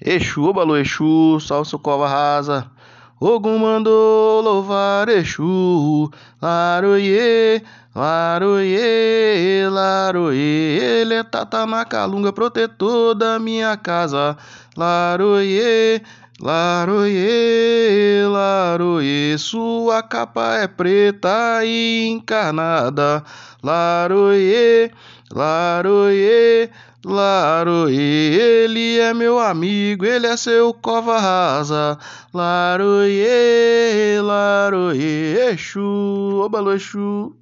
Exu, Balu Exu, salve seu cova rasa. Ogum mandou louvar Exu, laroie, laroie, laroie. Ele é tata na calunga, protetor da minha casa. Laroie, laroie, laroie. Sua capa é preta e encarnada. Laroie, laroie. Laroe, ele é meu amigo, ele é seu cova rasa. Laroe, Laroe, Exu, Oba Exu.